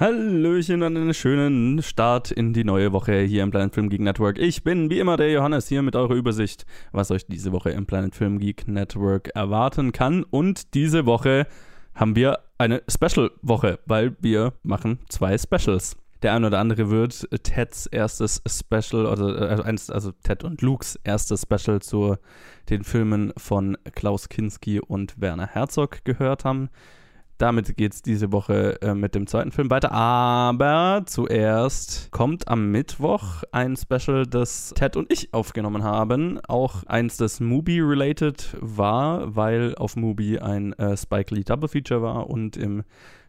Hallöchen und einen schönen Start in die neue Woche hier im Planet Film Geek Network. Ich bin wie immer der Johannes hier mit eurer Übersicht, was euch diese Woche im Planet Film Geek Network erwarten kann. Und diese Woche haben wir eine Special-Woche, weil wir machen zwei Specials. Der eine oder andere wird Teds erstes Special, oder äh, also Ted und Lukes erstes Special zu den Filmen von Klaus Kinski und Werner Herzog gehört haben. Damit geht es diese Woche äh, mit dem zweiten Film weiter. Aber zuerst kommt am Mittwoch ein Special, das Ted und ich aufgenommen haben. Auch eins, das Mubi-related war, weil auf Mubi ein äh, Spike Lee Double Feature war und im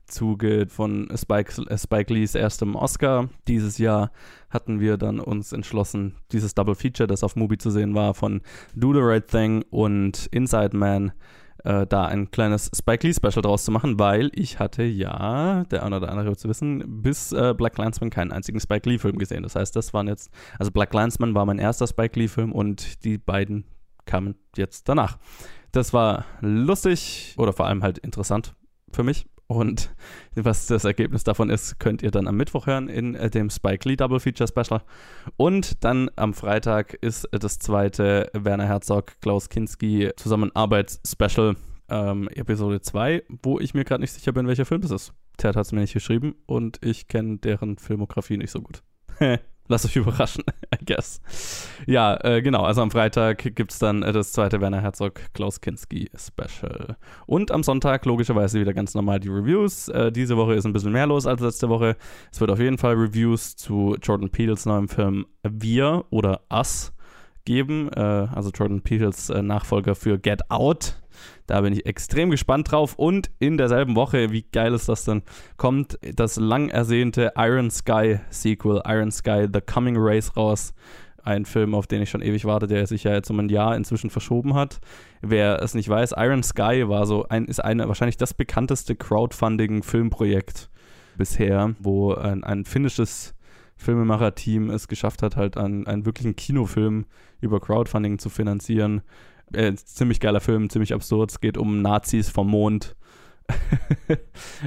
Zuge von Spike, äh, Spike Lees erstem Oscar dieses Jahr hatten wir dann uns entschlossen, dieses Double Feature, das auf Mubi zu sehen war, von Do the Right Thing und Inside Man äh, da ein kleines Spike Lee Special draus zu machen, weil ich hatte ja, der eine oder andere zu wissen, bis äh, Black Landsman keinen einzigen Spike Lee Film gesehen. Das heißt, das waren jetzt, also Black Landsman war mein erster Spike Lee Film und die beiden kamen jetzt danach. Das war lustig oder vor allem halt interessant für mich und was das Ergebnis davon ist, könnt ihr dann am Mittwoch hören in äh, dem Spike Lee Double Feature Special. Und dann am Freitag ist das zweite Werner Herzog, Klaus Kinski Zusammenarbeits-Special, ähm, Episode 2, wo ich mir gerade nicht sicher bin, welcher Film das ist. Ted hat es mir nicht geschrieben und ich kenne deren Filmografie nicht so gut. Lasst euch überraschen, I guess. Ja, äh, genau. Also am Freitag gibt es dann äh, das zweite Werner Herzog Klaus Kinski Special. Und am Sonntag logischerweise wieder ganz normal die Reviews. Äh, diese Woche ist ein bisschen mehr los als letzte Woche. Es wird auf jeden Fall Reviews zu Jordan Peels neuem Film Wir oder Us geben. Äh, also Jordan Peels äh, Nachfolger für Get Out da bin ich extrem gespannt drauf. Und in derselben Woche, wie geil ist das denn, kommt das lang ersehnte Iron Sky Sequel, Iron Sky The Coming Race raus. Ein Film, auf den ich schon ewig warte, der sich ja jetzt um ein Jahr inzwischen verschoben hat. Wer es nicht weiß, Iron Sky war so ein, ist eine, wahrscheinlich das bekannteste Crowdfunding-Filmprojekt bisher, wo ein, ein finnisches Filmemacher-Team es geschafft hat, halt einen, einen wirklichen Kinofilm über Crowdfunding zu finanzieren äh, ziemlich geiler Film, ziemlich absurd. Es geht um Nazis vom Mond.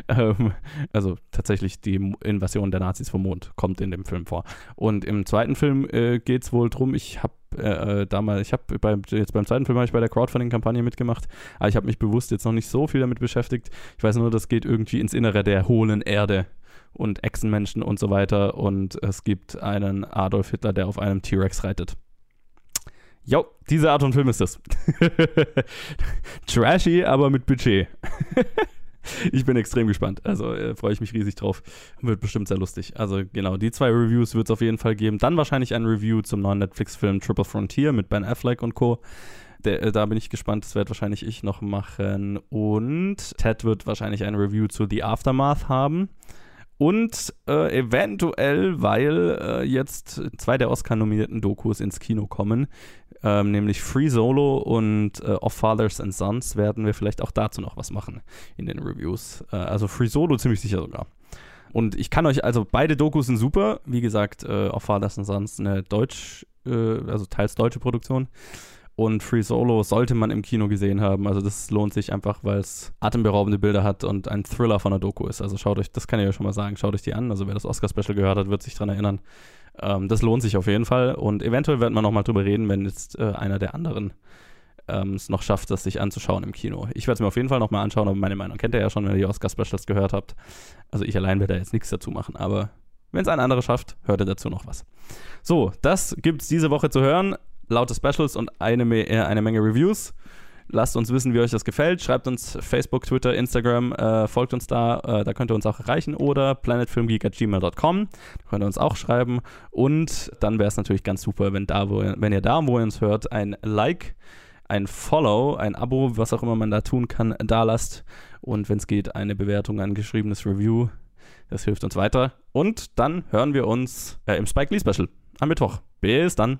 ähm, also tatsächlich die Invasion der Nazis vom Mond kommt in dem Film vor. Und im zweiten Film äh, geht es wohl drum, ich habe äh, äh, damals, ich habe beim, jetzt beim zweiten Film habe ich bei der Crowdfunding-Kampagne mitgemacht, aber ich habe mich bewusst jetzt noch nicht so viel damit beschäftigt. Ich weiß nur, das geht irgendwie ins Innere der hohlen Erde und Echsenmenschen und so weiter. Und es gibt einen Adolf Hitler, der auf einem T-Rex reitet. Jo, diese Art von Film ist das. Trashy, aber mit Budget. ich bin extrem gespannt. Also äh, freue ich mich riesig drauf. Wird bestimmt sehr lustig. Also genau, die zwei Reviews wird es auf jeden Fall geben. Dann wahrscheinlich ein Review zum neuen Netflix-Film Triple Frontier mit Ben Affleck und Co. Der, äh, da bin ich gespannt. Das werde wahrscheinlich ich noch machen. Und Ted wird wahrscheinlich ein Review zu The Aftermath haben. Und äh, eventuell, weil äh, jetzt zwei der Oscar-nominierten Dokus ins Kino kommen, ähm, nämlich Free Solo und äh, Of Fathers and Sons, werden wir vielleicht auch dazu noch was machen in den Reviews. Äh, also Free Solo ziemlich sicher sogar. Und ich kann euch, also beide Dokus sind super. Wie gesagt, äh, Of Fathers and Sons eine deutsch, äh, also teils deutsche Produktion. Und Free Solo sollte man im Kino gesehen haben. Also das lohnt sich einfach, weil es atemberaubende Bilder hat und ein Thriller von der Doku ist. Also schaut euch, das kann ich euch schon mal sagen, schaut euch die an. Also wer das Oscar-Special gehört hat, wird sich daran erinnern. Ähm, das lohnt sich auf jeden Fall und eventuell werden wir nochmal drüber reden, wenn jetzt äh, einer der anderen ähm, es noch schafft, das sich anzuschauen im Kino. Ich werde es mir auf jeden Fall nochmal anschauen, aber meine Meinung kennt ihr ja schon, wenn ihr die Oscar-Specials gehört habt. Also ich allein werde da jetzt nichts dazu machen, aber wenn es ein anderer schafft, hört ihr dazu noch was. So, das gibt es diese Woche zu hören. Laute Specials und eine, äh, eine Menge Reviews. Lasst uns wissen, wie euch das gefällt. Schreibt uns Facebook, Twitter, Instagram, äh, folgt uns da. Äh, da könnt ihr uns auch erreichen oder planetfilmgeek.gmail.com. Da könnt ihr uns auch schreiben. Und dann wäre es natürlich ganz super, wenn, da, wo ihr, wenn ihr da, wo ihr uns hört, ein Like, ein Follow, ein Abo, was auch immer man da tun kann, da lasst. Und wenn es geht, eine Bewertung, ein geschriebenes Review. Das hilft uns weiter. Und dann hören wir uns äh, im Spike Lee Special am Mittwoch. Bis dann.